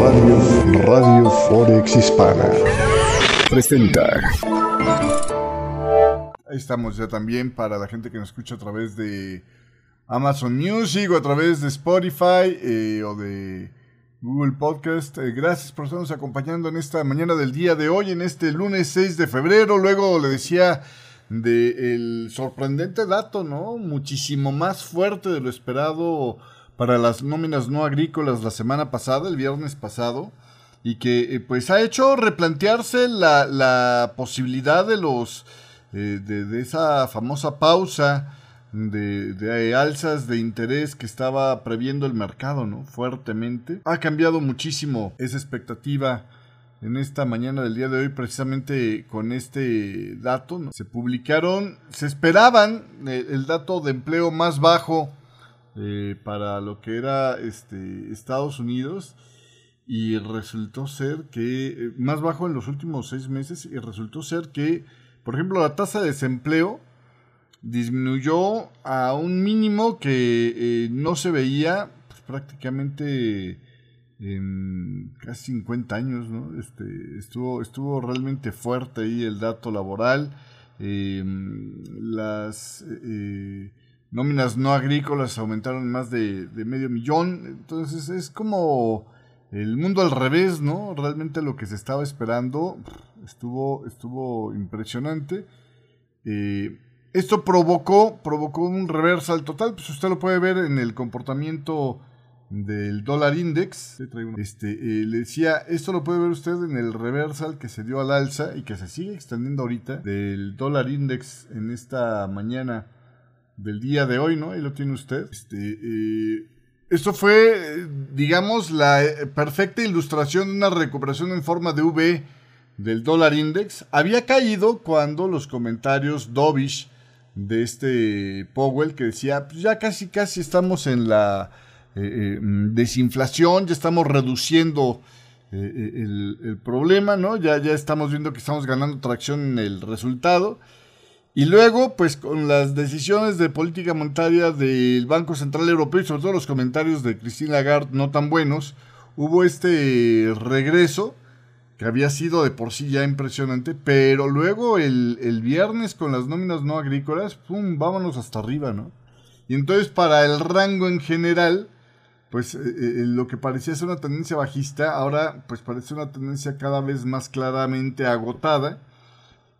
Radio, Radio Forex Hispana presenta. Ahí estamos ya también para la gente que nos escucha a través de Amazon Music o a través de Spotify eh, o de Google Podcast. Eh, gracias por estarnos acompañando en esta mañana del día de hoy, en este lunes 6 de febrero. Luego le decía del sorprendente dato, ¿no? Muchísimo más fuerte de lo esperado para las nóminas no agrícolas la semana pasada, el viernes pasado, y que eh, pues ha hecho replantearse la, posibilidad de los eh, de, esa famosa pausa de, de, alzas de interés que estaba previendo el mercado, ¿no? Fuertemente. Ha cambiado muchísimo esa expectativa en esta mañana del día de hoy precisamente con este dato. Se publicaron, se esperaban eh, el dato de empleo más bajo eh, para lo que era este, Estados Unidos y resultó ser que, eh, más bajo en los últimos seis meses, y resultó ser que, por ejemplo, la tasa de desempleo disminuyó a un mínimo que eh, no se veía pues, prácticamente en casi 50 años, ¿no? Este, estuvo, estuvo realmente fuerte ahí el dato laboral. las nóminas no agrícolas aumentaron más de, medio millón. Entonces es como el mundo al revés, ¿no? Realmente lo que se estaba esperando estuvo, estuvo impresionante. Eh, esto provocó, provocó un reversal total, pues usted lo puede ver en el comportamiento del dólar index. Este, eh, le decía, esto lo puede ver usted en el reversal que se dio al alza y que se sigue extendiendo ahorita del dólar index en esta mañana del día de hoy, ¿no? Ahí lo tiene usted. Este, eh, esto fue, digamos, la eh, perfecta ilustración de una recuperación en forma de V del dólar index. Había caído cuando los comentarios dovish de este Powell que decía, pues ya casi casi estamos en la eh, desinflación, ya estamos reduciendo el, el, problema, ¿no? Ya, ya estamos viendo que estamos ganando tracción en el resultado. Y luego, pues con las decisiones de política monetaria del Banco Central Europeo y sobre todo los comentarios de Christine Lagarde no tan buenos, hubo este regreso que había sido de por sí ya impresionante, pero luego el, viernes con las nóminas no agrícolas, ¡pum!, vámonos hasta arriba, ¿no? Y entonces para el rango en general, pues eh, eh, lo que parecía ser una tendencia bajista, ahora pues parece una tendencia cada vez más claramente agotada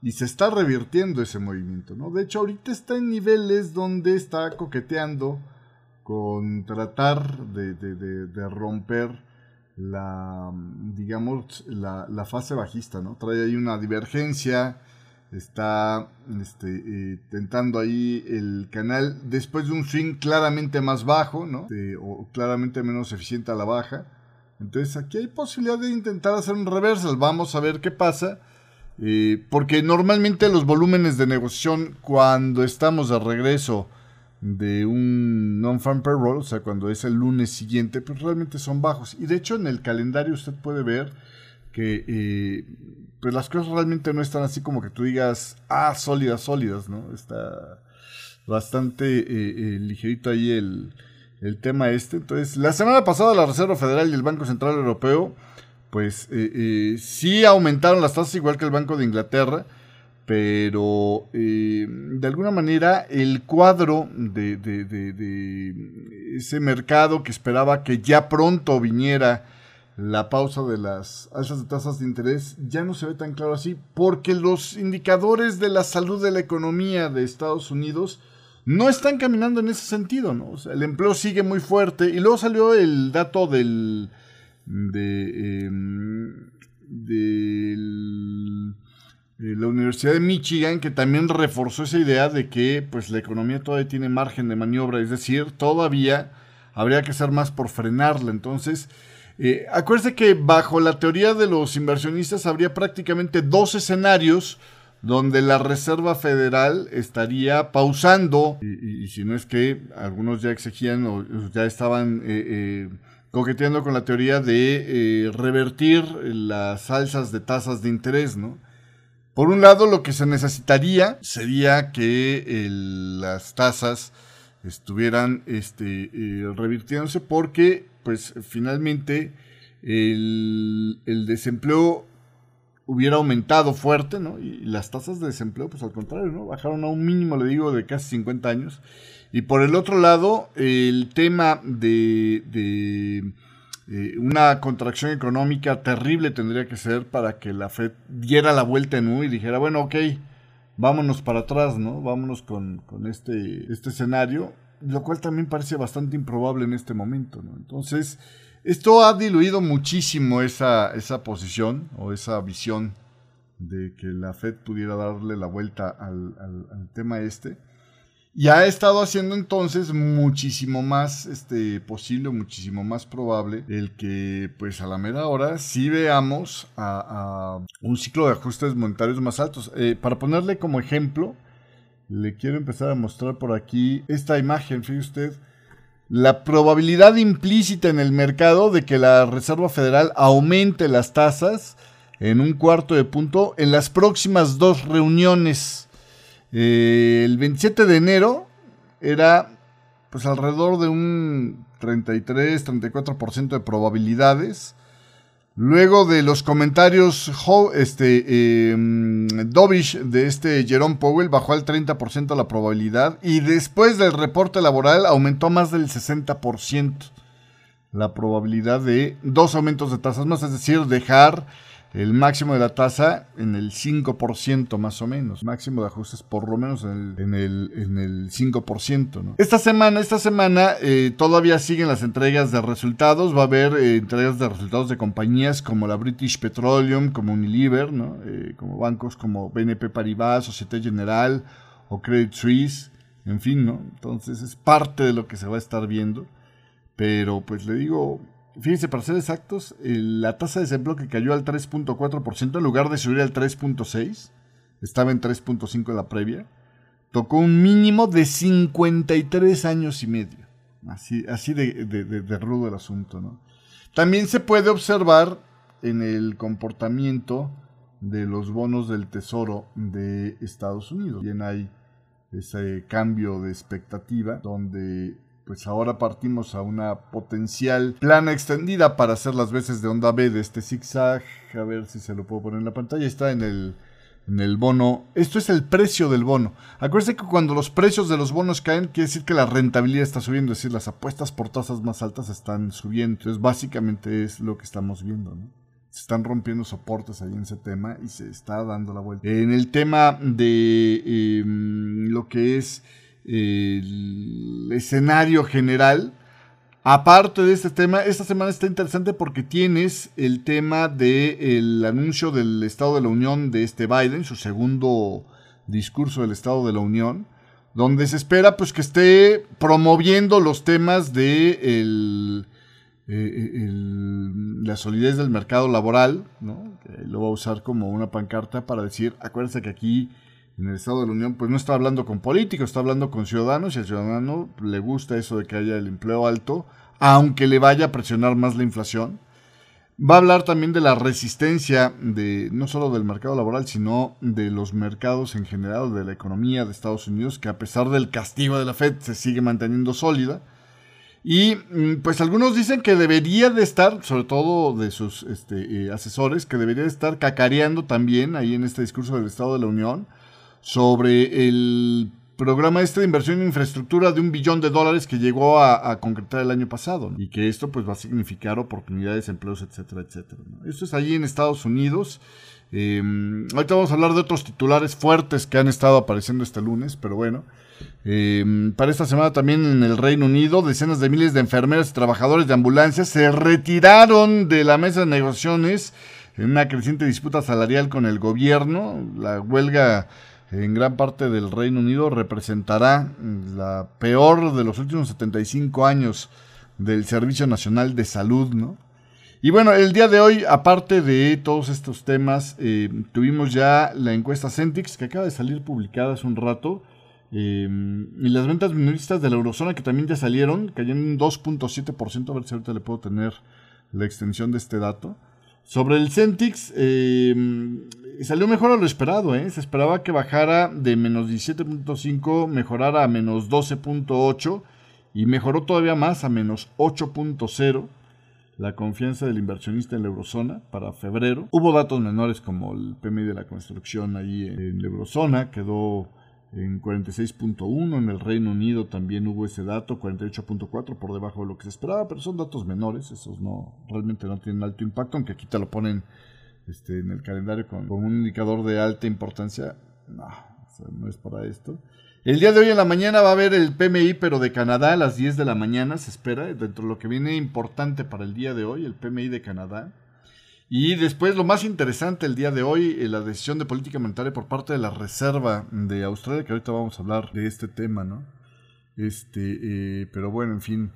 y se está revirtiendo ese movimiento, ¿no? De hecho, ahorita está en niveles donde está coqueteando con tratar de, romper la, digamos, la, fase bajista, ¿no? Trae ahí una divergencia, está este, eh, tentando ahí el canal después de un swing claramente más bajo, ¿no? o claramente menos eficiente a la baja. Entonces aquí hay posibilidad de intentar hacer un reversal. Vamos a ver qué pasa. Eh, porque normalmente los volúmenes de negociación cuando estamos de regreso de un non-farm payroll, o sea, cuando es el lunes siguiente, pues realmente son bajos. Y de hecho en el calendario usted puede ver que eh, pues las cosas realmente no están así como que tú digas, ah, sólidas, sólidas, ¿no? Está bastante eh, ligerito ahí el, el tema este. Entonces, la semana pasada la Reserva Federal y el Banco Central Europeo pues eh, eh, sí aumentaron las tasas igual que el Banco de Inglaterra, pero eh, de alguna manera el cuadro de, ese mercado que esperaba que ya pronto viniera la pausa de las alzas de tasas de interés ya no se ve tan claro así, porque los indicadores de la salud de la economía de Estados Unidos no están caminando en ese sentido, ¿no? O sea, el empleo sigue muy fuerte y luego salió el dato del de, em, de la Universidad de Michigan que también reforzó esa idea de que pues la economía todavía tiene margen de maniobra, es decir, todavía habría que hacer más por frenarla. Entonces, eh, acuérdense que bajo la teoría de los inversionistas habría prácticamente dos escenarios donde la Reserva Federal estaría pausando, y, si no es que algunos ya exigían o ya estaban eh, eh, coqueteando con la teoría de eh, revertir las alzas de tasas de interés, ¿no? Por un lado, lo que se necesitaría sería que las tasas estuvieran este, eh, revirtiéndose porque pues finalmente el, el desempleo hubiera aumentado fuerte, ¿no? Y las tasas de desempleo, pues al contrario, ¿no? Bajaron a un mínimo, le digo, de casi 50 años. Y por el otro lado, el tema de, de eh, una contracción económica terrible tendría que ser para que la Fed diera la vuelta en U y dijera, bueno, ok, vámonos para atrás, ¿no? Vámonos con, este, este escenario, lo cual también parece bastante improbable en este momento, ¿no? Entonces, esto ha diluido muchísimo esa, esa posición o esa visión de que la Fed pudiera darle la vuelta al, tema este. Y ha estado haciendo entonces muchísimo más este, posible, muchísimo más probable el que, pues a la mera hora, sí veamos a, un ciclo de ajustes monetarios más altos. Eh, para ponerle como ejemplo, le quiero empezar a mostrar por aquí esta imagen, fíjese usted la probabilidad implícita en el mercado de que la Reserva Federal aumente las tasas en un cuarto de punto en las próximas dos reuniones. Eh, el 27 de enero era pues alrededor de un 33-34% de probabilidades. Luego de los comentarios este, em, Dovish de este Jerome Powell bajó al 30% la probabilidad y después del reporte laboral aumentó más del 60% la probabilidad de dos aumentos de tasas más, es decir, dejar el máximo de la tasa en el 5% más o menos. Máximo de ajustes por lo menos en el, en el, 5%. ¿no? Esta semana, esta semana eh, todavía siguen las entregas de resultados. Va a haber eh, entregas de resultados de compañías como la British Petroleum, como Unilever, ¿no? Eh, como bancos como BNP Paribas, Societe General o Credit Suisse. En fin, ¿no? Entonces es parte de lo que se va a estar viendo. Pero pues le digo, Fíjense, para ser exactos, la tasa de desempleo que cayó al 3.4% en lugar de subir al 3.6%, estaba en 3.5% en la previa, tocó un mínimo de 53 años y medio. Así, así de, de, rudo el asunto, ¿no? También se puede observar en el comportamiento de los bonos del tesoro de Estados Unidos. Bien hay ese cambio de expectativa donde pues ahora partimos a una potencial plana extendida para hacer las veces de onda B de este zigzag. A ver si se lo puedo poner en la pantalla. Está en el, en el bono. Esto es el precio del bono. Acuérdense que cuando los precios de los bonos caen, quiere decir que la rentabilidad está subiendo. Es decir, las apuestas por tasas más altas están subiendo. Entonces, básicamente es lo que estamos viendo. Se están rompiendo soportes ahí en ese tema y se está dando la vuelta. En el tema de em, lo que es el escenario general. Aparte de este tema, esta semana está interesante porque tienes el tema del anuncio del Estado de la Unión de este Biden, su segundo discurso del Estado de la Unión, donde se espera pues que esté promoviendo los temas de eh, la solidez del mercado laboral, ¿no? lo va a usar como una pancarta para decir, acuérdense que aquí en el Estado de la Unión, pues no está hablando con políticos, está hablando con ciudadanos y al ciudadano le gusta eso de que haya el empleo alto, aunque le vaya a presionar más la inflación. Va a hablar también de la resistencia de no solo del mercado laboral, sino de los mercados en general, de la economía de Estados Unidos, que a pesar del castigo de la Fed se sigue manteniendo sólida. Y mm, pues algunos dicen que debería de estar, sobre todo de sus este, eh, asesores, que debería de estar cacareando también ahí en este discurso del Estado de la Unión sobre el programa este de inversión en infraestructura de un billón de dólares que llegó a, concretar el año pasado y que esto pues va a significar oportunidades, empleos, etcétera, etcétera. Esto es allí en Estados Unidos. Em, ahorita vamos a hablar de otros titulares fuertes que han estado apareciendo este lunes, pero bueno. Em, para esta semana también en el Reino Unido, decenas de miles de enfermeras y trabajadores de ambulancias se retiraron de la mesa de negociaciones en una creciente disputa salarial con el gobierno. La huelga en gran parte del Reino Unido representará la peor de los últimos 75 años del Servicio Nacional de Salud, ¿no? Y bueno, el día de hoy, aparte de todos estos temas, eh, tuvimos ya la encuesta Centix, que acaba de salir publicada hace un rato, eh, y las ventas minoristas de la eurozona que también ya salieron, cayeron un 2.7%, a ver si ahorita le puedo tener la extensión de este dato. Sobre el Centix, eh, salió mejor a lo esperado, ¿eh? Se esperaba que bajara de menos 17.5, mejorara a menos 12.8 y mejoró todavía más a menos 8.0 la confianza del inversionista en la eurozona para febrero. Hubo datos menores como el PMI de la construcción ahí en la eurozona, quedó en 46.1, en el Reino Unido también hubo ese dato, 48.4 por debajo de lo que se esperaba, pero son datos menores, esos no realmente no tienen alto impacto, aunque aquí te lo ponen este, en el calendario con, un indicador de alta importancia, no, no es para esto. El día de hoy en la mañana va a haber el PMI, pero de Canadá a las 10 de la mañana se espera, dentro de lo que viene importante para el día de hoy, el PMI de Canadá. Y después lo más interesante el día de hoy, eh, la decisión de política monetaria por parte de la Reserva de Australia, que ahorita vamos a hablar de este tema, ¿no? Este, eh, pero bueno, en fin.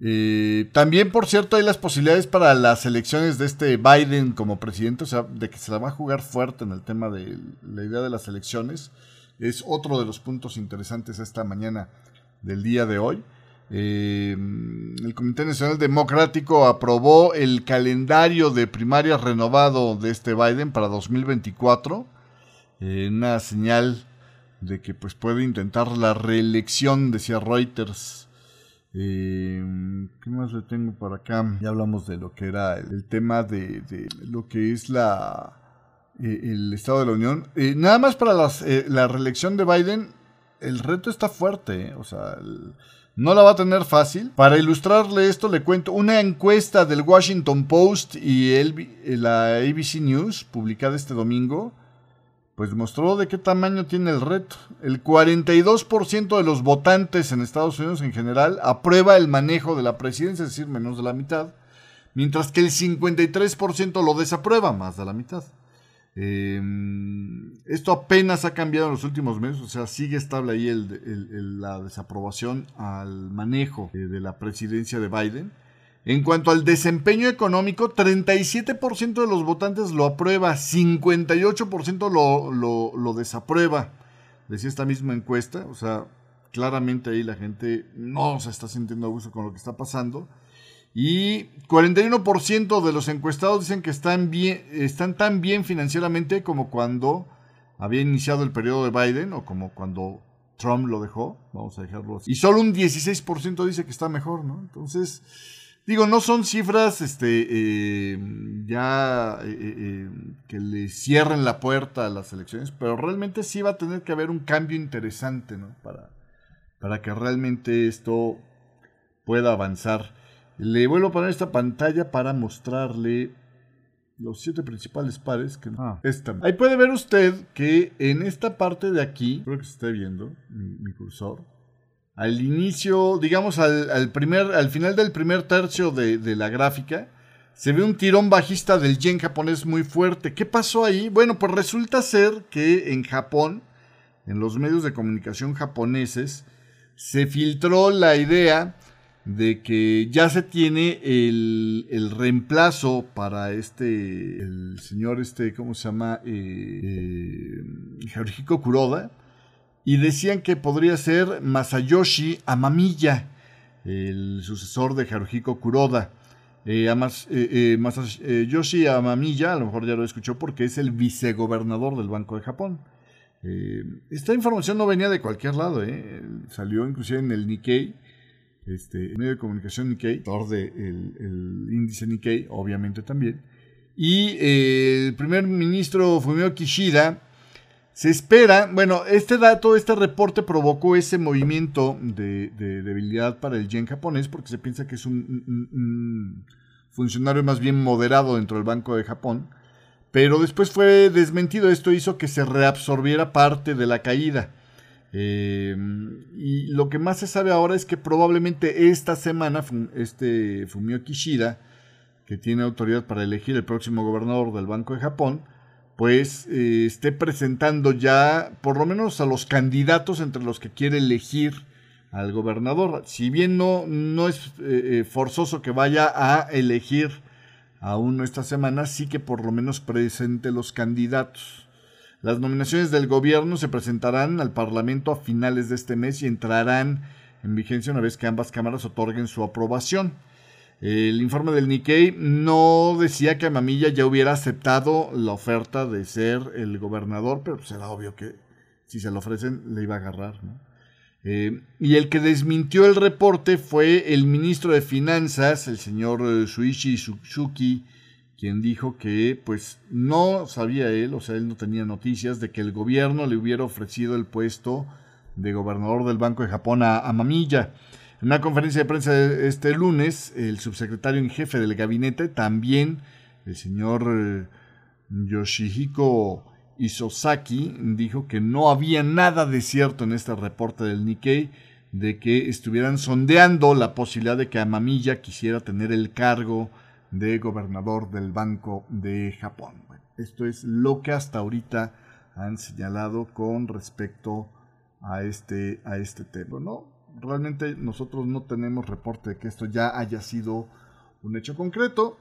Eh, también, por cierto, hay las posibilidades para las elecciones de este Biden como presidente, o sea, de que se la va a jugar fuerte en el tema de la idea de las elecciones es otro de los puntos interesantes esta mañana del día de hoy. Eh, el Comité Nacional Democrático aprobó el calendario de primarias renovado de este Biden para 2024, eh, una señal de que pues puede intentar la reelección, decía Reuters. Eh, ¿Qué más le tengo por acá? Ya hablamos de lo que era el, tema de, lo que es la eh, el Estado de la Unión. Eh, nada más para eh, la reelección de Biden, el reto está fuerte, o sea, no la va a tener fácil. Para ilustrarle esto, le cuento una encuesta del Washington Post y el, la ABC News, publicada este domingo, pues mostró de qué tamaño tiene el reto. El 42% de los votantes en Estados Unidos en general aprueba el manejo de la presidencia, es decir, menos de la mitad, mientras que el 53% lo desaprueba, más de la mitad. Em, esto apenas ha cambiado en los últimos meses, o sea, sigue estable ahí la desaprobación al manejo eh, de la presidencia de Biden. En cuanto al desempeño económico, 37% de los votantes lo aprueba, 58% lo, lo, lo desaprueba, decía esta misma encuesta, o sea, claramente ahí la gente no se está sintiendo a gusto con lo que está pasando. Y 41% de los encuestados dicen que están, bien, están tan bien financieramente como cuando había iniciado el periodo de Biden o como cuando Trump lo dejó. Vamos a dejarlo así. Y solo un 16% dice que está mejor, ¿no? Entonces, digo, no son cifras este, eh, ya eh, eh, que le cierren la puerta a las elecciones, pero realmente sí va a tener que haber un cambio interesante, ¿no? Para, para que realmente esto pueda avanzar. Le vuelvo a poner esta pantalla para mostrarle los siete principales pares. Que ah. esta. Ahí puede ver usted que en esta parte de aquí, creo que se está viendo mi, cursor, al inicio, digamos al, primer, al final del primer tercio de, de la gráfica, se ve un tirón bajista del yen japonés muy fuerte. ¿Qué pasó ahí? Bueno, pues resulta ser que en Japón, en los medios de comunicación japoneses, se filtró la idea de que ya se tiene el, reemplazo para este, el señor este, ¿cómo se llama? Eh, eh Kuroda, y decían que podría ser Masayoshi Amamiya, el sucesor de Haruhiko Kuroda. Eh, eh, Masayoshi Amamiya, a lo mejor ya lo escuchó porque es el vicegobernador del Banco de Japón. esta información no venía de cualquier lado, salió inclusive en el Nikkei este, medio de comunicación Nikkei, autor del el índice Nikkei, obviamente también. Y eh, el primer ministro Fumio Kishida se espera, bueno, este dato, este reporte provocó ese movimiento de, debilidad para el yen japonés porque se piensa que es un, funcionario más bien moderado dentro del Banco de Japón. Pero después fue desmentido, esto hizo que se reabsorbiera parte de la caída. Em, y lo que más se sabe ahora es que probablemente esta semana este Fumio Kishida, que tiene autoridad para elegir el próximo gobernador del Banco de Japón, pues eh, esté presentando ya por lo menos a los candidatos entre los que quiere elegir al gobernador. Si bien no, no es eh, eh, forzoso que vaya a elegir a uno esta semana, sí que por lo menos presente los candidatos. Las nominaciones del gobierno se presentarán al Parlamento a finales de este mes y entrarán en vigencia una vez que ambas cámaras otorguen su aprobación. El informe del Nikkei no decía que Mamilla ya hubiera aceptado la oferta de ser el gobernador, pero será obvio que si se lo ofrecen le iba a agarrar. Eh, y el que desmintió el reporte fue el ministro de Finanzas, el señor eh, Suichi Suzuki, quien dijo que pues no sabía él, o sea, él no tenía noticias de que el gobierno le hubiera ofrecido el puesto de gobernador del Banco de Japón a, Mamilla. En una conferencia de prensa este lunes, el subsecretario en jefe del gabinete, también el señor eh, Yoshihiko Isosaki, dijo que no había nada de cierto en este reporte del Nikkei de que estuvieran sondeando la posibilidad de que Amamiya quisiera tener el cargo de gobernador del Banco de Japón. esto es lo que hasta ahorita han señalado con respecto a este, a este tema. ¿no? Realmente nosotros no tenemos reporte de que esto ya haya sido un hecho concreto.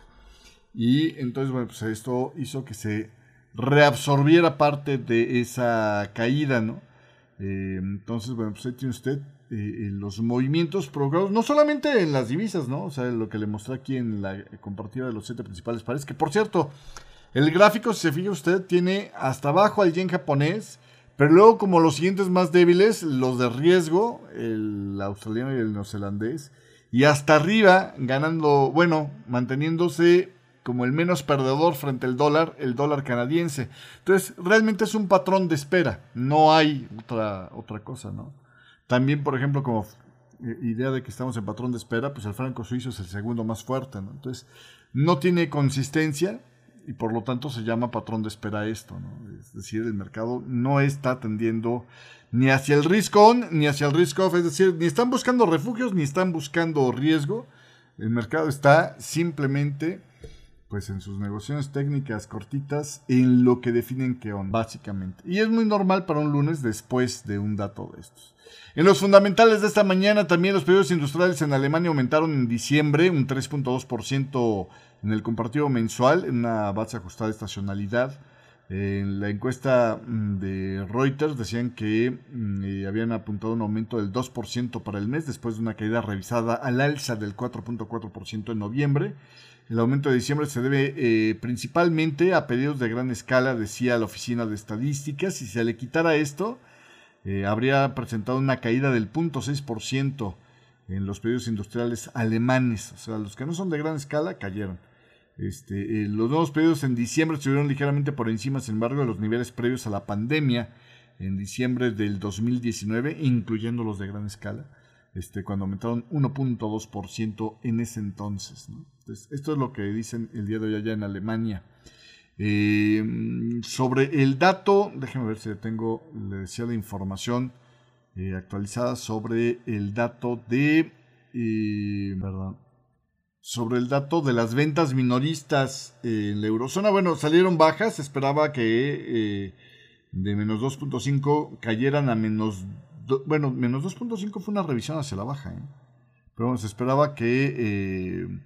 Y entonces, bueno, pues esto hizo que se reabsorbiera parte de esa caída, ¿no? Eh, entonces, bueno, pues ahí tiene usted eh, los movimientos provocados, no solamente en las divisas, ¿no? O sea, lo que le mostré aquí en la compartida de los siete principales pares, que por cierto, el gráfico, si se fija usted, tiene hasta abajo al yen japonés, pero luego como los siguientes más débiles, los de riesgo, el australiano y el neozelandés, y hasta arriba ganando, bueno, manteniéndose como el menos perdedor frente al dólar, el dólar canadiense. Entonces, realmente es un patrón de espera, no hay otra, otra cosa, ¿no? También, por ejemplo, como eh, idea de que estamos en patrón de espera, pues el franco suizo es el segundo más fuerte, ¿no? Entonces, no tiene consistencia y por lo tanto se llama patrón de espera esto, ¿no? Es decir, el mercado no está tendiendo ni hacia el risk on ni hacia el risk off, es decir, ni están buscando refugios ni están buscando riesgo. El mercado está simplemente pues en sus negociaciones técnicas cortitas en lo que definen que on, básicamente. Y es muy normal para un lunes después de un dato de estos. En los fundamentales de esta mañana también los pedidos industriales en Alemania aumentaron en diciembre un 3.2% en el compartido mensual, en una base ajustada de estacionalidad. En la encuesta mm, de Reuters decían que mm, eh, habían apuntado un aumento del 2% para el mes después de una caída revisada al alza del 4.4% en noviembre. El aumento de diciembre se debe eh, principalmente a pedidos de gran escala, decía la Oficina de Estadísticas. Si se le quitara esto, eh, habría presentado una caída del 0.6% en los pedidos industriales alemanes. O sea, los que no son de gran escala cayeron. Este, eh, los nuevos pedidos en diciembre estuvieron ligeramente por encima, sin embargo, de los niveles previos a la pandemia en diciembre del 2019, incluyendo los de gran escala este, cuando aumentaron 1.2% en ese entonces. esto es lo que dicen el día de hoy allá en Alemania. Eh, sobre el dato, déjenme ver si tengo, le decía la información eh, actualizada sobre el dato de, eh, perdón, sobre el dato de las ventas minoristas en la eurozona. Bueno, salieron bajas, esperaba que de menos 2.5 cayeran a menos bueno, menos 2.5 fue una revisión hacia la baja, ¿eh? pero se esperaba que eh,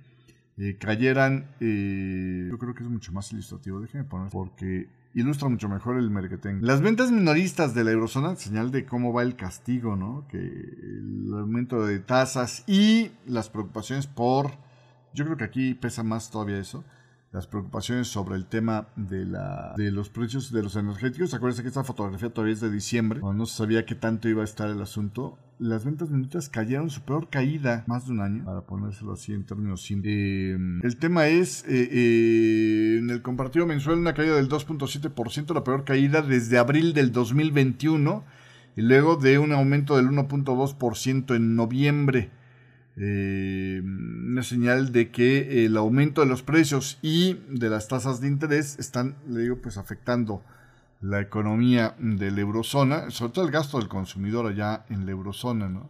eh, cayeran, yo creo que es mucho más ilustrativo, déjenme poner, porque ilustra mucho mejor el marketing. Las ventas minoristas de la eurozona, señal de cómo va el castigo, ¿no? Que el aumento de tasas y las preocupaciones por, yo creo que aquí pesa más todavía eso, las preocupaciones sobre el tema de, la, de los precios de los energéticos. Acuérdense que esta fotografía todavía es de diciembre, cuando no se sabía qué tanto iba a estar el asunto. Las ventas minutas cayeron su peor caída, más de un año, para ponérselo así en términos simples. Eh, el tema es, eh, eh, en el compartido mensual, una caída del 2.7%, la peor caída desde abril del 2021, y luego de un aumento del 1.2% en noviembre. Eh, una señal de que el aumento de los precios y de las tasas de interés están, le digo, pues afectando la economía de la eurozona, sobre todo el gasto del consumidor allá en la eurozona, ¿no?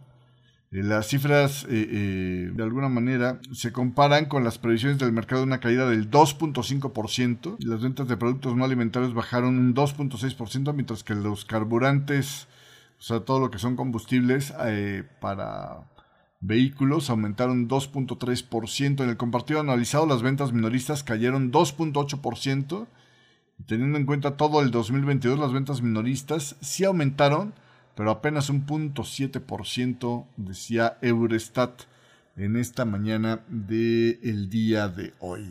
Eh, las cifras, eh, de alguna manera, se comparan con las previsiones del mercado de una caída del 2.5%. Las ventas de productos no alimentarios bajaron un 2.6%, mientras que los carburantes, o sea, todo lo que son combustibles para vehículos aumentaron 2.3%. En el compartido analizado, las ventas minoristas cayeron 2.8%. Teniendo en cuenta todo el 2022, las ventas minoristas sí aumentaron, pero apenas un 0.7%, decía Eurostat en esta mañana del día de hoy.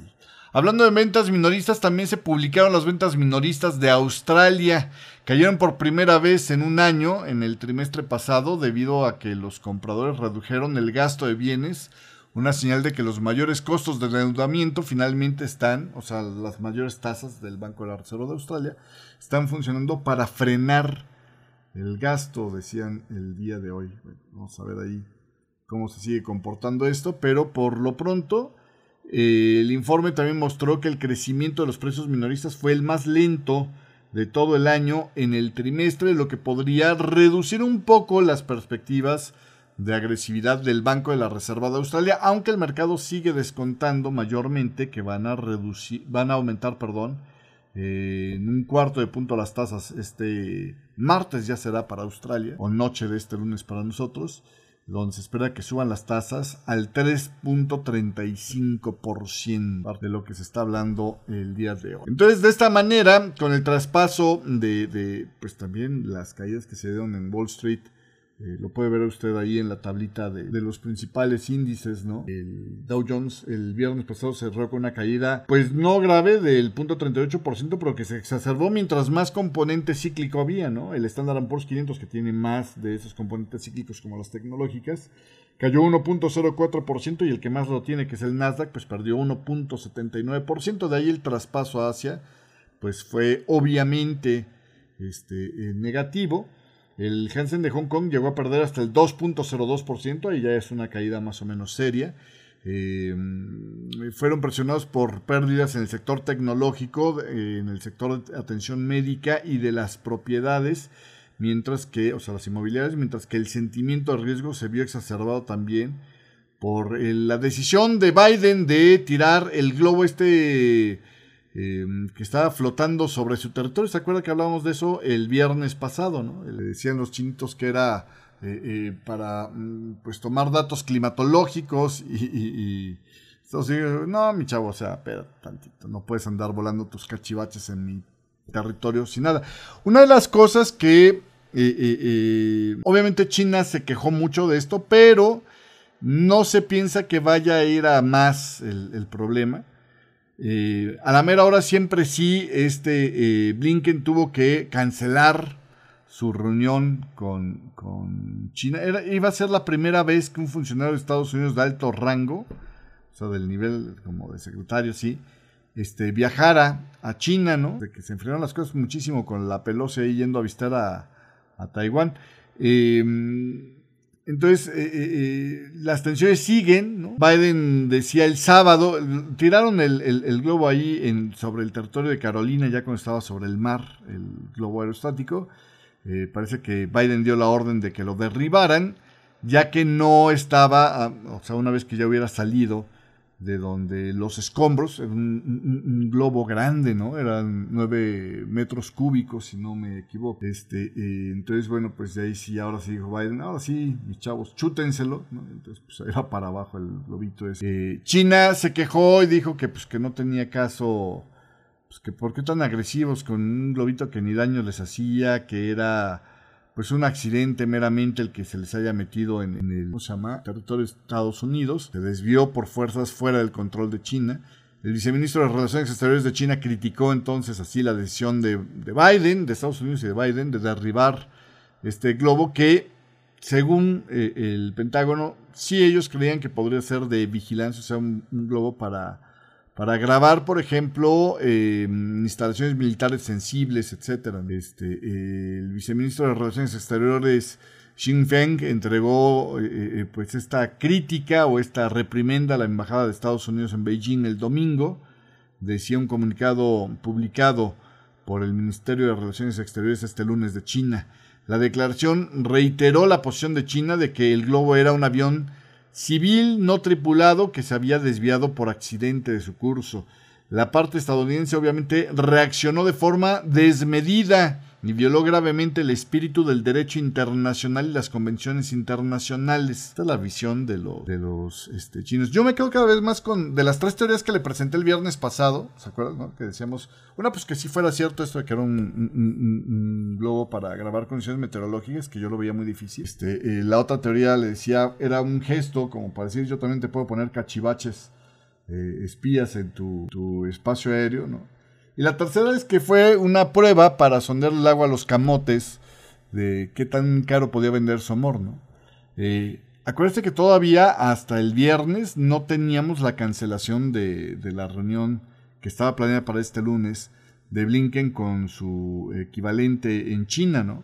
Hablando de ventas minoristas, también se publicaron las ventas minoristas de Australia, cayeron por primera vez en un año en el trimestre pasado debido a que los compradores redujeron el gasto de bienes, una señal de que los mayores costos de endeudamiento finalmente están, o sea, las mayores tasas del Banco de la Reserva de Australia, están funcionando para frenar el gasto, decían el día de hoy. vamos a ver ahí cómo se sigue comportando esto, pero por lo pronto eh, el informe también mostró que el crecimiento de los precios minoristas fue el más lento de todo el año en el trimestre, lo que podría reducir un poco las perspectivas de agresividad del Banco de la Reserva de Australia, aunque el mercado sigue descontando mayormente que van a reducir, van a aumentar, perdón, eh, en un cuarto de punto las tasas este martes ya será para Australia, o noche de este lunes para nosotros donde se espera que suban las tasas al 3.35% de lo que se está hablando el día de hoy. Entonces, de esta manera, con el traspaso de, pues también las caídas que se dieron en Wall Street, eh, lo puede ver usted ahí en la tablita de, los principales índices, ¿no? El Dow Jones el viernes pasado cerró con una caída, pues no grave del 0.38%, pero que se exacerbó mientras más componente cíclico había, ¿no? El Standard Poor's 500, que tiene más de esos componentes cíclicos como las tecnológicas, cayó 1.04% y el que más lo tiene, que es el Nasdaq, pues perdió 1.79%. De ahí el traspaso a Asia, pues fue obviamente este, eh, negativo. El Hansen de Hong Kong llegó a perder hasta el 2.02%, y ya es una caída más o menos seria. Eh, fueron presionados por pérdidas en el sector tecnológico, en el sector de atención médica y de las propiedades, mientras que, o sea, las inmobiliarias, mientras que el sentimiento de riesgo se vio exacerbado también por la decisión de Biden de tirar el globo este Em, que estaba flotando sobre su territorio. ¿Se acuerda que hablábamos de eso el viernes pasado? ¿no? Le decían los chinitos que era eh, eh, para mm, pues tomar datos climatológicos y, no, mi chavo, o sea, espera tantito, no puedes andar volando tus cachivaches en mi territorio sin nada. Una de las cosas que eh, obviamente China se quejó mucho de esto, pero no se piensa que vaya a ir a más el problema. Eh, a la mera hora siempre sí, este eh, Blinken tuvo que cancelar su reunión con, China. Iba a ser la primera vez que un funcionario de Estados Unidos de alto rango, o sea, del nivel como de secretario, sí, este, viajara a China, ¿no? De que se enfriaron las cosas muchísimo con la Pelosi ahí yendo a visitar a, a Taiwán. Eh, entonces, eh, eh, eh, las tensiones siguen. Biden decía el sábado, tiraron el, globo ahí sobre el territorio de Carolina, ya cuando estaba sobre el mar, el globo aerostático. parece que Biden dio la orden de que lo derribaran, ya que no estaba, ah, o sea, una vez que ya hubiera salido de donde los escombros, un, globo grande, ¿no? Eran nueve metros cúbicos, si no me equivoco. Este, eh, entonces, bueno, pues de ahí sí, ahora sí dijo Biden, ahora sí, mis chavos, chútenselo, ¿no? Entonces, pues era para abajo el globito ese. Eh, China se quejó y dijo que, pues, que no tenía caso, pues, que por qué tan agresivos con un globito que ni daño les hacía, que era pues un accidente meramente el que se les haya metido en, el ¿cómo se llama? territorio de Estados Unidos, se desvió por fuerzas fuera del control de China. El viceministro de Relaciones Exteriores de China criticó entonces así la decisión de, Biden, de Estados Unidos y de Biden, de derribar este globo que, según eh, el Pentágono, sí ellos creían que podría ser de vigilancia, o sea, un globo para para grabar, por ejemplo, eh, instalaciones militares sensibles, etc. Este, el viceministro de Relaciones Exteriores, Xi Feng, entregó eh, eh, pues esta crítica o esta reprimenda a la Embajada de Estados Unidos en Beijing el domingo. Decía un comunicado publicado por el Ministerio de Relaciones Exteriores este lunes de China. La declaración reiteró la posición de China de que el globo era un avión civil no tripulado que se había desviado por accidente de su curso. La parte estadounidense obviamente reaccionó de forma desmedida y violó gravemente el espíritu del derecho internacional y las convenciones internacionales. Esta es la visión de, de los este, chinos. Yo me quedo cada vez más con de las tres teorías que le presenté el viernes pasado, ¿se acuerdan? Que decíamos, una pues que sí fuera cierto esto de que era un, globo para grabar condiciones meteorológicas, que yo lo veía muy difícil. Este, eh, la otra teoría le decía, era un gesto como para decir, yo también te puedo poner cachivaches, eh, espías en tu, tu espacio aéreo, ¿no? Y la tercera es que fue una prueba para sondear el agua a los camotes de qué tan caro podía vender su amor, ¿no? Eh, que todavía hasta el viernes no teníamos la cancelación de, de la reunión que estaba planeada para este lunes de Blinken con su equivalente en China, ¿no?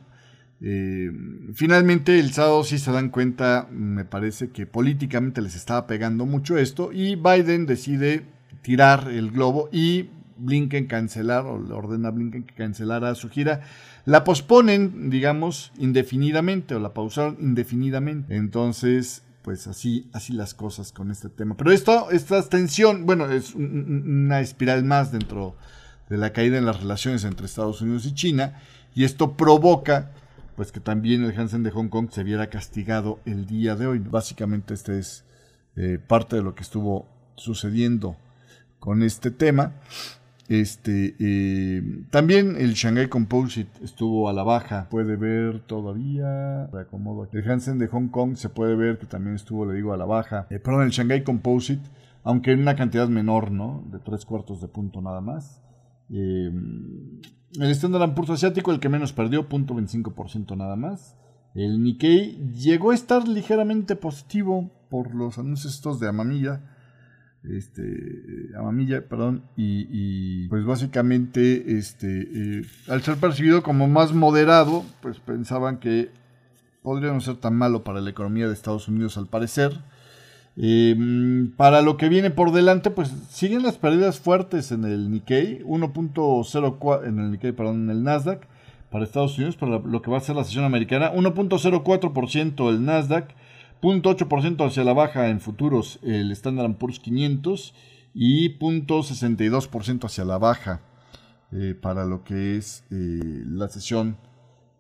Eh, finalmente el sábado sí se dan cuenta, me parece que políticamente les estaba pegando mucho esto y Biden decide tirar el globo y Blinken cancelar, o le ordena a Blinken que cancelara su gira. La posponen, digamos, indefinidamente, o la pausaron indefinidamente. Entonces, pues así, así las cosas con este tema. Pero esto, esta tensión, bueno, es una espiral más dentro de la caída en las relaciones entre Estados Unidos y China, y esto provoca pues que también el Hansen de Hong Kong se viera castigado el día de hoy. Básicamente este es eh, parte de lo que estuvo sucediendo con este tema. Este, eh, también el Shanghai Composite estuvo a la baja. Puede ver todavía. Reacomodo El Hansen de Hong Kong se puede ver que también estuvo, le digo, a la baja. Eh, perdón, el Shanghai Composite, aunque en una cantidad menor, ¿no? De tres cuartos de punto nada más. Eh, el Standard Poor's asiático, el que menos perdió, 0.25% nada más. El Nikkei llegó a estar ligeramente positivo por los anuncios estos de Amamilla. Este, Amamilla, perdón, y, pues básicamente, este, eh, al ser percibido como más moderado, pues pensaban que podría no ser tan malo para la economía de Estados Unidos al parecer. Em, para lo que viene por delante, pues siguen las pérdidas fuertes en el Nikkei, 1.04 en el Nikkei, perdón, en el Nasdaq para Estados Unidos, para lo que va a ser la sesión americana, 1.04% el Nasdaq, 0.8% hacia la baja en futuros el Standard Poor's 500 y 0.62% hacia la baja eh, para lo que es eh, la sesión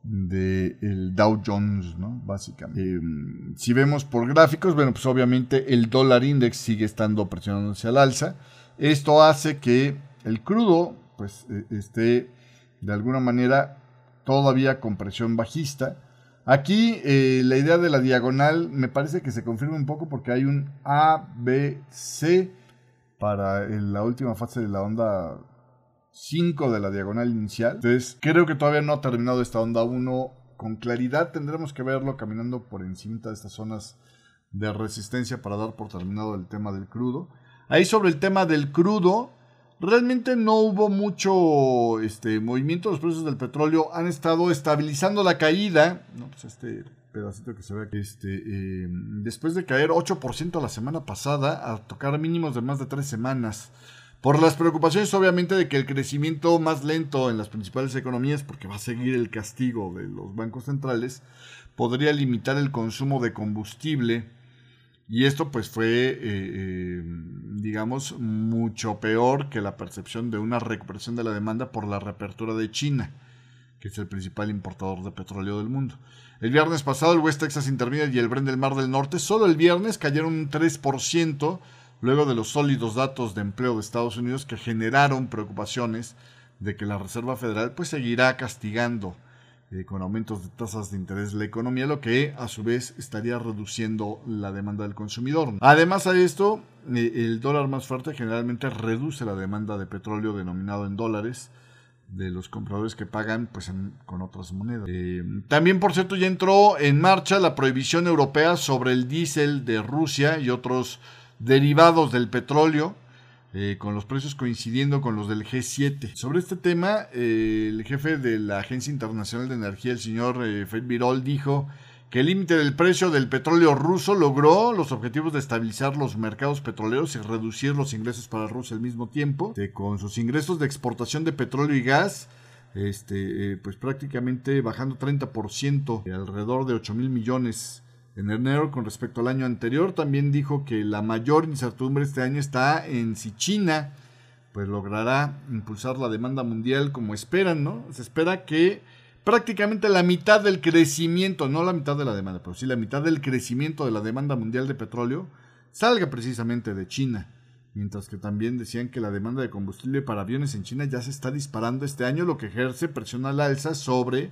del Dow Jones. Básicamente. Eh, si vemos por gráficos, bueno, pues obviamente el dólar index sigue estando presionándose al alza. Esto hace que el crudo, pues, eh, esté de alguna manera todavía con presión bajista. Aquí eh, la idea de la diagonal me parece que se confirma un poco porque hay un ABC para la última fase de la onda 5 de la diagonal inicial. Entonces, creo que todavía no ha terminado esta onda 1 con claridad. Tendremos que verlo caminando por encima de estas zonas de resistencia para dar por terminado el tema del crudo. Ahí sobre el tema del crudo, realmente no hubo mucho este, movimiento. Los precios del petróleo han estado estabilizando la caída. ¿no? Pues este pedacito que se ve este, eh, después de caer 8% la semana pasada a tocar mínimos de más de 3 semanas. Por las preocupaciones obviamente de que el crecimiento más lento en las principales economías, porque va a seguir el castigo de los bancos centrales, podría limitar el consumo de combustible. Y esto pues fue, eh, eh, digamos, mucho peor que la percepción de una recuperación de la demanda por la reapertura de China, que es el principal importador de petróleo del mundo. El viernes pasado el West Texas Intermediate y el Brent del Mar del Norte, solo el viernes cayeron un 3%, luego de los sólidos datos de empleo de Estados Unidos que generaron preocupaciones de que la Reserva Federal pues seguirá castigando eh, con aumentos de tasas de interés la economía, lo que a su vez estaría reduciendo la demanda del consumidor. Además de esto, eh, el dólar más fuerte generalmente reduce la demanda de petróleo denominado en dólares de los compradores que pagan pues con otras monedas. Eh, también, por cierto, ya entró en marcha la prohibición europea sobre el diésel de Rusia y otros derivados del petróleo, eh, con los precios coincidiendo con los del G7. Sobre este tema, eh, el jefe de la Agencia Internacional de Energía, el señor eh, Virol, dijo que el límite del precio del petróleo ruso logró los objetivos de estabilizar los mercados petroleros y reducir los ingresos para Rusia al mismo tiempo, con sus ingresos de exportación de petróleo y gas este, pues prácticamente bajando 30%, alrededor de 8 mil millones en enero con respecto al año anterior. También dijo que la mayor incertidumbre este año está en si China pues logrará impulsar la demanda mundial como esperan, ¿no? Se espera que prácticamente la mitad del crecimiento, no la mitad de la demanda, pero sí la mitad del crecimiento de la demanda mundial de petróleo salga precisamente de China. Mientras que también decían que la demanda de combustible para aviones en China ya se está disparando este año, lo que ejerce presión al alza sobre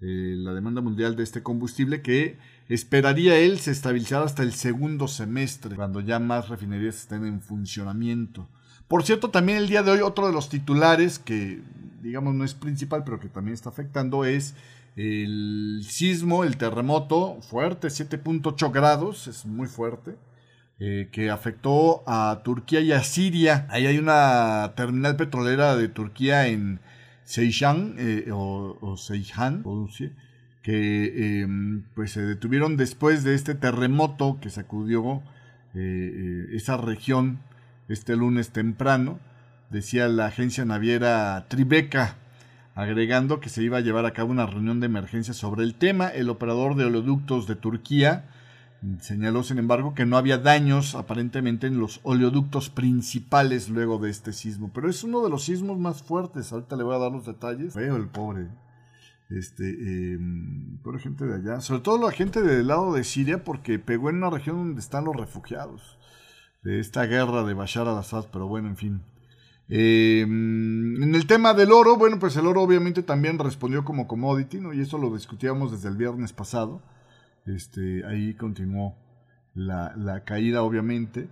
eh, la demanda mundial de este combustible que esperaría él se estabilizara hasta el segundo semestre, cuando ya más refinerías estén en funcionamiento. Por cierto, también el día de hoy otro de los titulares que digamos no es principal, pero que también está afectando es el sismo, el terremoto fuerte, 7.8 grados, es muy fuerte, eh, que afectó a Turquía y a Siria. Ahí hay una terminal petrolera de Turquía en Seyhan, eh, o, o que em, pues se detuvieron después de este terremoto que sacudió eh, esa región este lunes temprano, decía la agencia naviera Tribeca, agregando que se iba a llevar a cabo una reunión de emergencia sobre el tema. El operador de oleoductos de Turquía señaló, sin embargo, que no había daños aparentemente en los oleoductos principales luego de este sismo. Pero es uno de los sismos más fuertes. Ahorita le voy a dar los detalles. Veo el pobre. Este, eh, pobre gente de allá. Sobre todo la gente del lado de Siria, porque pegó en una región donde están los refugiados de esta guerra de Bashar al-Assad. Pero bueno, en fin. Em, en el tema del oro, bueno, pues el oro obviamente también respondió como commodity, ¿no? Y eso lo discutíamos desde el viernes pasado. Este, ahí continuó la, caída, obviamente.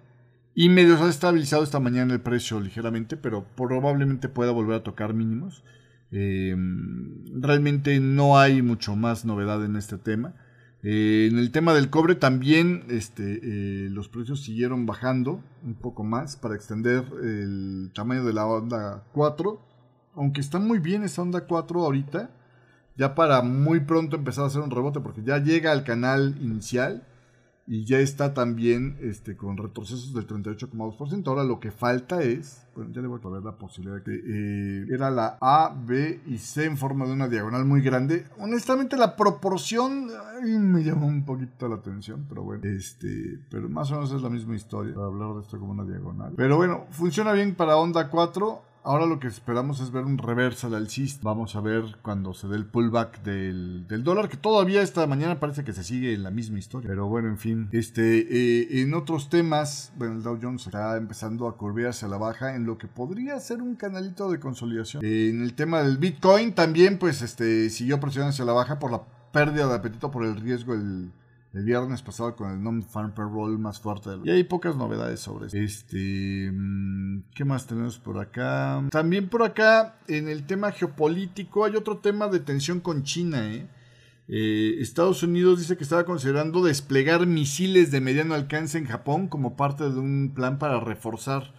Y medio se ha estabilizado esta mañana el precio ligeramente, pero probablemente pueda volver a tocar mínimos. Em, realmente no hay mucho más novedad en este tema. Eh, en el tema del cobre también este, eh, los precios siguieron bajando un poco más para extender el tamaño de la onda 4. Aunque está muy bien esa onda 4 ahorita, ya para muy pronto empezar a hacer un rebote porque ya llega al canal inicial y ya está también este, con retrocesos del 38,2%. Ahora lo que falta es, bueno, ya le voy a ver la posibilidad que eh, era la A, B y C en forma de una diagonal muy grande. Honestamente la proporción me llamó un poquito la atención, pero bueno, este, pero más o menos es la misma historia para hablar de esto como una diagonal. Pero bueno, funciona bien para onda 4. Ahora lo que esperamos es ver un reversal alcista. Vamos a ver cuando se dé el pullback del, dólar, que todavía esta mañana parece que se sigue en la misma historia. Pero bueno, en fin. Este, eh, en otros temas, bueno, el Dow Jones está empezando a curvearse a la baja en lo que podría ser un canalito de consolidación. en el tema del Bitcoin también, pues, este, siguió presionándose a la baja por la pérdida de apetito por el riesgo el el viernes pasado con el non-farm payroll más fuerte. Y hay pocas novedades sobre esto. Este, mm, ¿qué más tenemos por acá? También por acá, en el tema geopolítico, hay otro tema de tensión con China, ¿eh? Eh, Estados Unidos dice que estaba considerando desplegar misiles de mediano alcance en Japón como parte de un plan para reforzar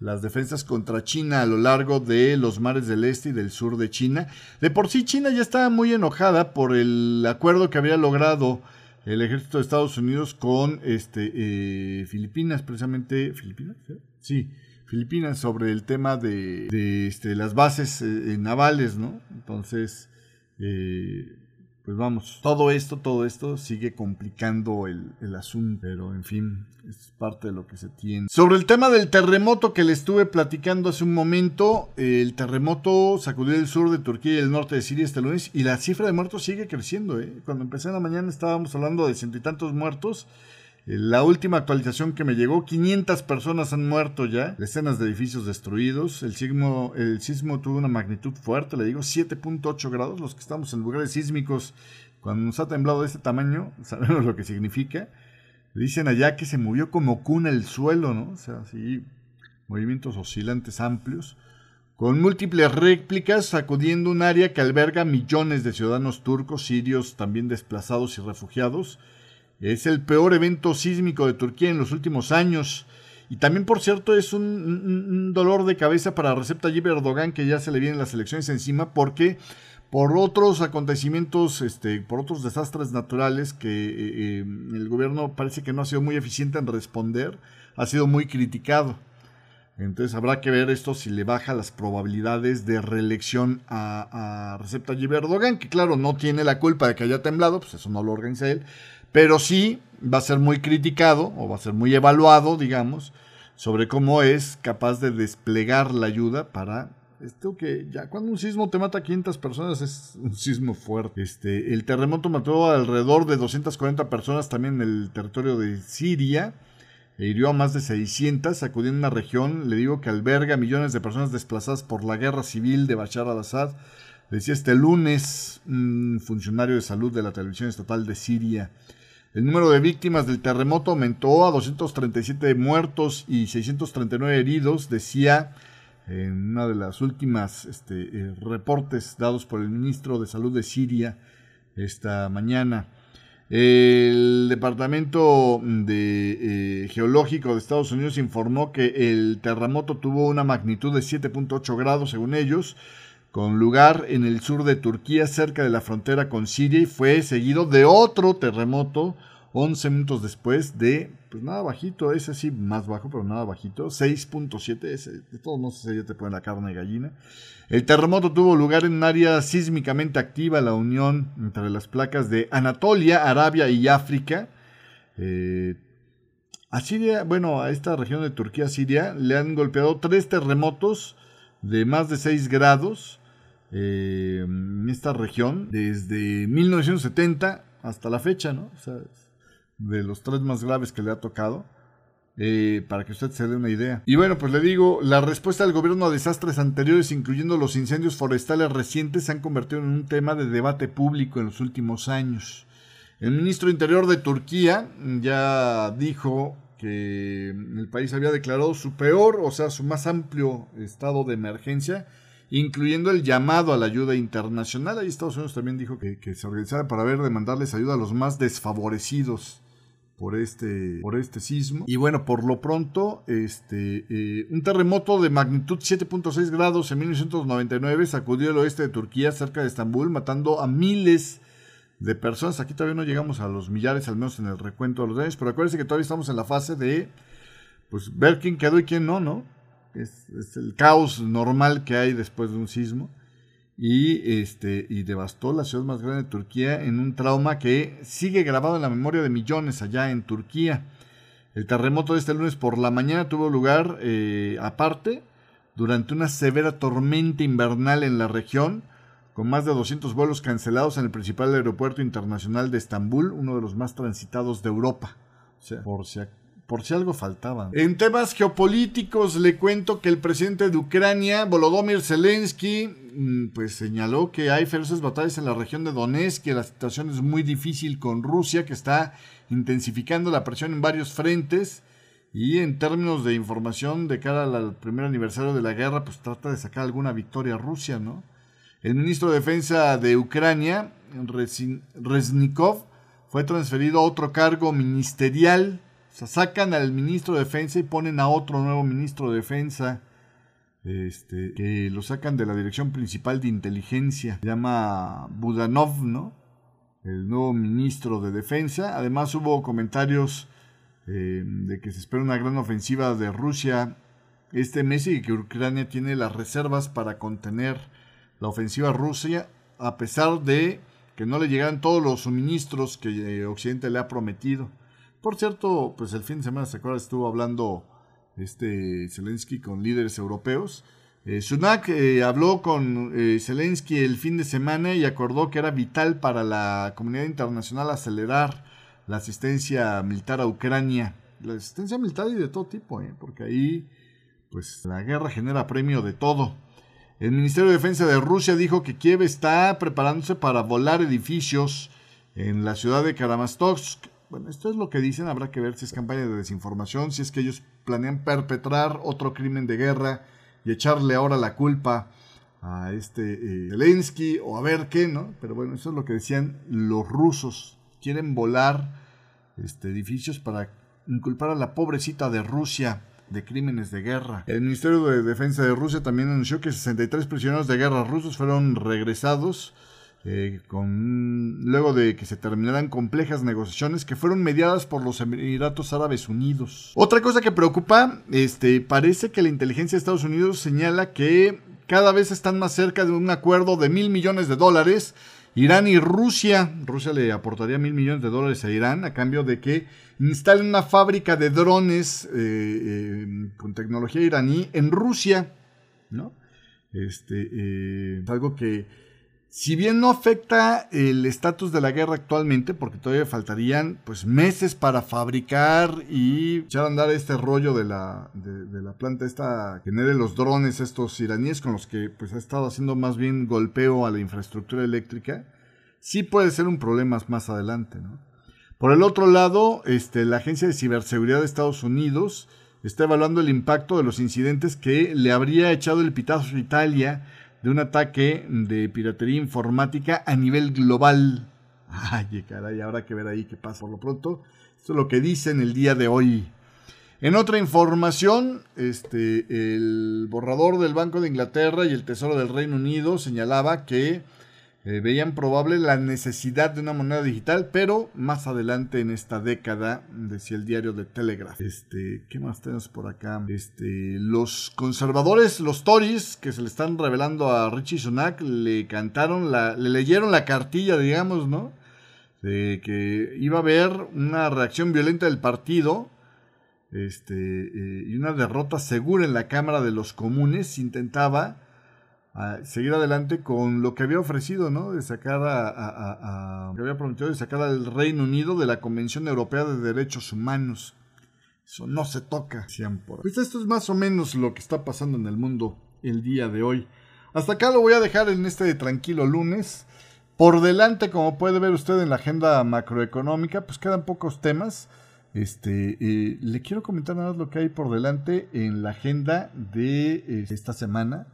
las defensas contra China a lo largo de los mares del este y del sur de China. De por sí China ya estaba muy enojada por el acuerdo que había logrado el ejército de Estados Unidos con este eh, Filipinas, precisamente Filipinas, sí, Filipinas sobre el tema de, de este, las bases eh, navales, ¿no? Entonces, eh, pues vamos, todo esto, todo esto sigue complicando el, asunto, pero en fin, es parte de lo que se tiene. Sobre el tema del terremoto que le estuve platicando hace un momento, el terremoto sacudió el sur de Turquía y el norte de Siria este lunes y la cifra de muertos sigue creciendo. ¿eh? Cuando empecé en la mañana estábamos hablando de ciento y tantos muertos. La última actualización que me llegó, 500 personas han muerto ya, decenas de edificios destruidos. El sismo, el sismo tuvo una magnitud fuerte, le digo 7.8 grados. Los que estamos en lugares sísmicos, cuando nos ha temblado de este tamaño, sabemos lo que significa. Dicen allá que se movió como cuna el suelo, ¿no? O sea, sí, movimientos oscilantes amplios, con múltiples réplicas sacudiendo un área que alberga millones de ciudadanos turcos, sirios, también desplazados y refugiados es el peor evento sísmico de Turquía en los últimos años. Y también, por cierto, es un, dolor de cabeza para Recep Tayyip Erdogan, que ya se le vienen las elecciones encima, porque por otros acontecimientos, este, por otros desastres naturales que eh, eh, el gobierno parece que no ha sido muy eficiente en responder, ha sido muy criticado. Entonces habrá que ver esto si le baja las probabilidades de reelección a, a Recep Tayyip Erdogan, que claro, no tiene la culpa de que haya temblado, pues eso no lo organiza él, pero sí va a ser muy criticado o va a ser muy evaluado, digamos, sobre cómo es capaz de desplegar la ayuda para esto que ya cuando un sismo te mata a 500 personas es un sismo fuerte. Este, el terremoto mató alrededor de 240 personas también en el territorio de Siria e hirió a más de 600, sacudiendo una región, le digo que alberga millones de personas desplazadas por la guerra civil de Bashar al-Assad. Decía este lunes un funcionario de salud de la televisión estatal de Siria. El número de víctimas del terremoto aumentó a 237 muertos y 639 heridos, decía en una de las últimas este, eh, reportes dados por el ministro de Salud de Siria esta mañana. El Departamento de, eh, Geológico de Estados Unidos informó que el terremoto tuvo una magnitud de 7.8 grados según ellos, con lugar en el sur de Turquía, cerca de la frontera con Siria, y fue seguido de otro terremoto 11 minutos después de, pues nada bajito, ese sí más bajo, pero nada bajito, 6.7, de todos modos ese ya te pone la carne de gallina. El terremoto tuvo lugar en un área sísmicamente activa, la unión entre las placas de Anatolia, Arabia y África. Eh, a Siria, bueno, a esta región de Turquía, Siria, le han golpeado tres terremotos de más de 6 grados eh, en esta región desde 1970 hasta la fecha, ¿no? De los tres más graves que le ha tocado. Eh, para que usted se dé una idea. Y bueno, pues le digo, la respuesta del gobierno a desastres anteriores, incluyendo los incendios forestales recientes, se han convertido en un tema de debate público en los últimos años. El ministro Interior de Turquía ya dijo que el país había declarado su peor, o sea, su más amplio estado de emergencia incluyendo el llamado a la ayuda internacional. Ahí Estados Unidos también dijo que, se organizara para ver de mandarles ayuda a los más desfavorecidos por este, por este sismo. Y bueno, por lo pronto, este, eh, un terremoto de magnitud 7.6 grados en 1999 sacudió el oeste de Turquía, cerca de Estambul, matando a miles de personas. Aquí todavía no llegamos a los millares, al menos en el recuento de los daños, pero acuérdense que todavía estamos en la fase de pues, ver quién quedó y quién no, ¿no? Es, el caos normal que hay después de un sismo. Y, este, y devastó la ciudad más grande de Turquía en un trauma que sigue grabado en la memoria de millones allá en Turquía. El terremoto de este lunes por la mañana tuvo lugar eh, aparte durante una severa tormenta invernal en la región, con más de 200 vuelos cancelados en el principal aeropuerto internacional de Estambul, uno de los más transitados de Europa. O sea, por si por si algo faltaba. En temas geopolíticos le cuento que el presidente de Ucrania, Volodymyr Zelensky, mm, pues señaló que hay feroces batallas en la región de Donetsk, que la situación es muy difícil con Rusia, que está intensificando la presión en varios frentes. Y en términos de información de cara al primer aniversario de la guerra, pues trata de sacar alguna victoria a Rusia, ¿no? El ministro de Defensa de Ucrania, Reznikov, fue transferido a otro cargo ministerial sea, sacan al ministro de Defensa y ponen a otro nuevo ministro de Defensa. Este, que lo sacan de la Dirección Principal de Inteligencia. Llama Budanov, ¿no? El nuevo ministro de Defensa. Además hubo comentarios eh, de que se espera una gran ofensiva de Rusia este mes y que Ucrania tiene las reservas para contener la ofensiva rusa a pesar de que no le llegaran todos los suministros que eh, Occidente le ha prometido. Por cierto, pues el fin de semana, ¿se acuerdan? Estuvo hablando este Zelensky con líderes europeos. Eh, Sunak eh, habló con eh, Zelensky el fin de semana y acordó que era vital para la comunidad internacional acelerar la asistencia militar a Ucrania. La asistencia militar y de todo tipo, ¿eh? porque ahí pues la guerra genera premio de todo. El Ministerio de Defensa de Rusia dijo que Kiev está preparándose para volar edificios en la ciudad de Kramatorsk bueno, esto es lo que dicen, habrá que ver si es campaña de desinformación, si es que ellos planean perpetrar otro crimen de guerra y echarle ahora la culpa a este eh, o a ver qué, ¿no? Pero bueno, eso es lo que decían los rusos. Quieren volar este, edificios para inculpar a la pobrecita de Rusia de crímenes de guerra. El Ministerio de Defensa de Rusia también anunció que 63 prisioneros de guerra rusos fueron regresados eh, con, luego de que se terminaran complejas negociaciones que fueron mediadas por los Emiratos Árabes Unidos. Otra cosa que preocupa, este, parece que la inteligencia de Estados Unidos señala que cada vez están más cerca de un acuerdo de mil millones de dólares. Irán y Rusia, Rusia le aportaría mil millones de dólares a Irán a cambio de que instalen una fábrica de drones eh, eh, con tecnología iraní en Rusia, ¿no? Este, algo que si bien no afecta el estatus de la guerra actualmente, porque todavía faltarían pues meses para fabricar y echar a andar este rollo de la, de, la planta esta que genere los drones estos iraníes con los que pues ha estado haciendo más bien golpeo a la infraestructura eléctrica, sí puede ser un problema más adelante. Por el otro lado, este, la Agencia de Ciberseguridad de Estados Unidos está evaluando el impacto de los incidentes que le habría echado el pitazo a Italia de un ataque de piratería informática a nivel global. Ay, caray, habrá que ver ahí qué pasa por lo pronto. Esto es lo que dicen el día de hoy. En otra información, este, el borrador del Banco de Inglaterra y el Tesoro del Reino Unido señalaba que eh, veían probable la necesidad de una moneda digital, pero más adelante en esta década, decía el diario de Telegraph. Este, ¿qué más tenemos por acá? Este, los conservadores, los Tories, que se le están revelando a Richie Sunak, le cantaron la, le leyeron la cartilla, digamos, ¿no? De que iba a haber una reacción violenta del partido este, eh, y una derrota segura en la Cámara de los Comunes, intentaba ah, seguir adelante con lo que había ofrecido, ¿no? De sacar a, que había prometido de sacar al Reino Unido de la Convención Europea de Derechos Humanos. Eso no se toca, Pues esto es más o menos lo que está pasando en el mundo el día de hoy. Hasta acá lo voy a dejar en este tranquilo lunes. Por delante, como puede ver usted en la agenda macroeconómica, pues quedan pocos temas. Este, eh, le quiero comentar nada más lo que hay por delante en la agenda de eh, esta semana.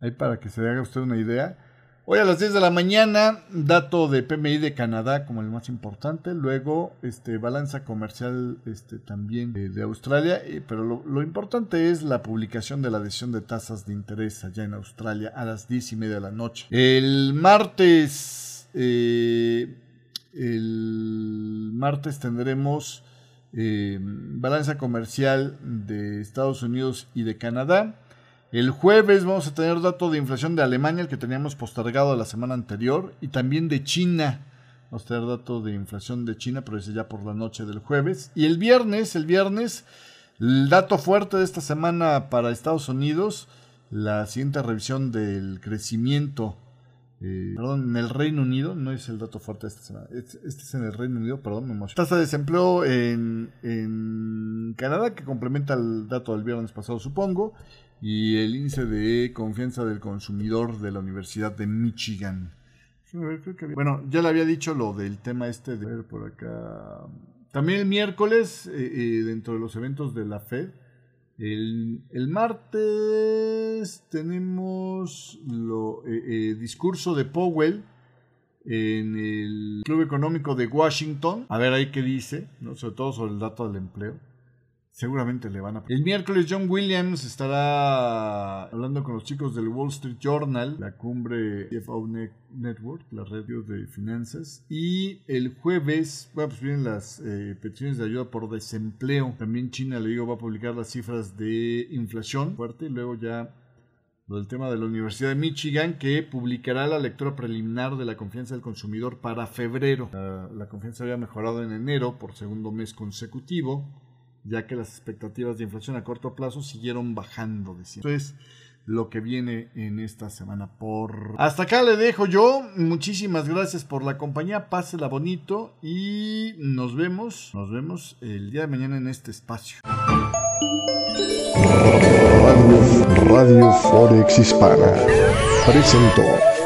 Ahí para que se haga usted una idea. Hoy a las 10 de la mañana, dato de PMI de Canadá como el más importante. Luego, este, balanza comercial este, también de, Australia. pero lo, importante es la publicación de la decisión de tasas de interés allá en Australia a las 10 y media de la noche. El martes, eh, el martes tendremos eh, balanza comercial de Estados Unidos y de Canadá. El jueves vamos a tener dato de inflación de Alemania, el que teníamos postergado la semana anterior, y también de China. Vamos a tener dato de inflación de China, pero ese ya por la noche del jueves. Y el viernes, el viernes, el dato fuerte de esta semana para Estados Unidos, la siguiente revisión del crecimiento eh, perdón, en el Reino Unido, no es el dato fuerte de esta semana, este, es en el Reino Unido, perdón, me Tasa de desempleo en, en Canadá, que complementa el dato del viernes pasado, supongo, y el índice de confianza del consumidor de la Universidad de Michigan. Bueno, ya le había dicho lo del tema este de ver por acá. También el miércoles, eh, eh, dentro de los eventos de la Fed, el, martes tenemos lo eh, discurso de Powell en el Club Económico de Washington. A ver ahí qué dice, ¿no? sobre todo sobre el dato del empleo. Seguramente le van a... El miércoles John Williams estará hablando con los chicos del Wall Street Journal, la cumbre CFO Network, la red de finanzas. Y el jueves, bueno, pues vienen las eh, peticiones de ayuda por desempleo. También China, le digo, va a publicar las cifras de inflación fuerte. Luego ya lo del tema de la Universidad de Michigan, que publicará la lectura preliminar de la confianza del consumidor para febrero. la confianza había mejorado en enero por segundo mes consecutivo ya que las expectativas de inflación a corto plazo siguieron bajando. Esto es lo que viene en esta semana por... Hasta acá le dejo yo. Muchísimas gracias por la compañía. Pásela bonito y nos vemos. Nos vemos el día de mañana en este espacio. Radio, Radio Forex Hispana presentó.